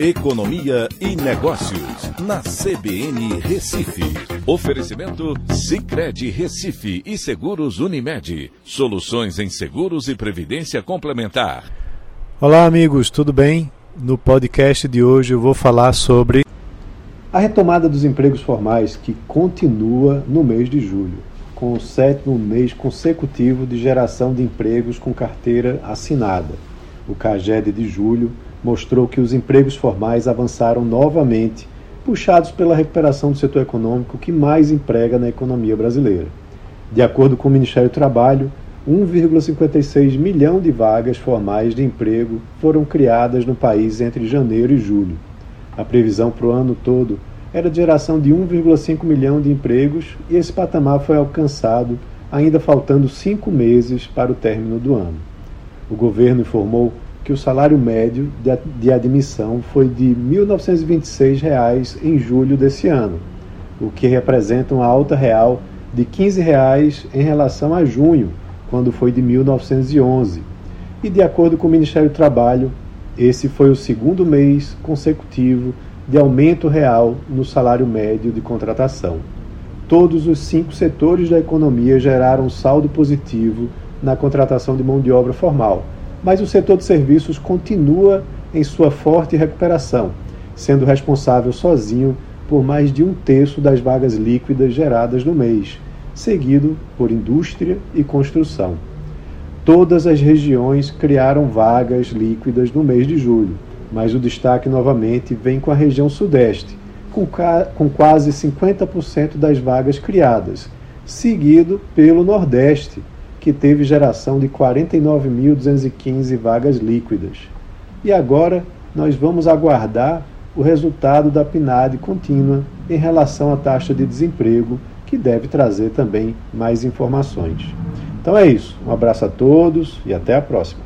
Economia e Negócios, na CBN Recife. Oferecimento Cicred Recife e Seguros Unimed. Soluções em seguros e previdência complementar. Olá, amigos, tudo bem? No podcast de hoje eu vou falar sobre a retomada dos empregos formais que continua no mês de julho, com o sétimo mês consecutivo de geração de empregos com carteira assinada. O CAGED de julho mostrou que os empregos formais avançaram novamente, puxados pela recuperação do setor econômico que mais emprega na economia brasileira. De acordo com o Ministério do Trabalho, 1,56 milhão de vagas formais de emprego foram criadas no país entre janeiro e julho. A previsão para o ano todo era de geração de 1,5 milhão de empregos e esse patamar foi alcançado ainda faltando cinco meses para o término do ano. O governo informou que o salário médio de admissão foi de R$ 1.926 em julho desse ano, o que representa uma alta real de 15 reais em relação a junho, quando foi de 1911. E de acordo com o Ministério do Trabalho, esse foi o segundo mês consecutivo de aumento real no salário médio de contratação. Todos os cinco setores da economia geraram saldo positivo na contratação de mão de obra formal mas o setor de serviços continua em sua forte recuperação, sendo responsável sozinho por mais de um terço das vagas líquidas geradas no mês, seguido por indústria e construção. Todas as regiões criaram vagas líquidas no mês de julho, mas o destaque novamente vem com a região Sudeste, com, com quase 50% das vagas criadas, seguido pelo Nordeste, que teve geração de 49.215 vagas líquidas. E agora nós vamos aguardar o resultado da PNAD contínua em relação à taxa de desemprego, que deve trazer também mais informações. Então é isso. Um abraço a todos e até a próxima.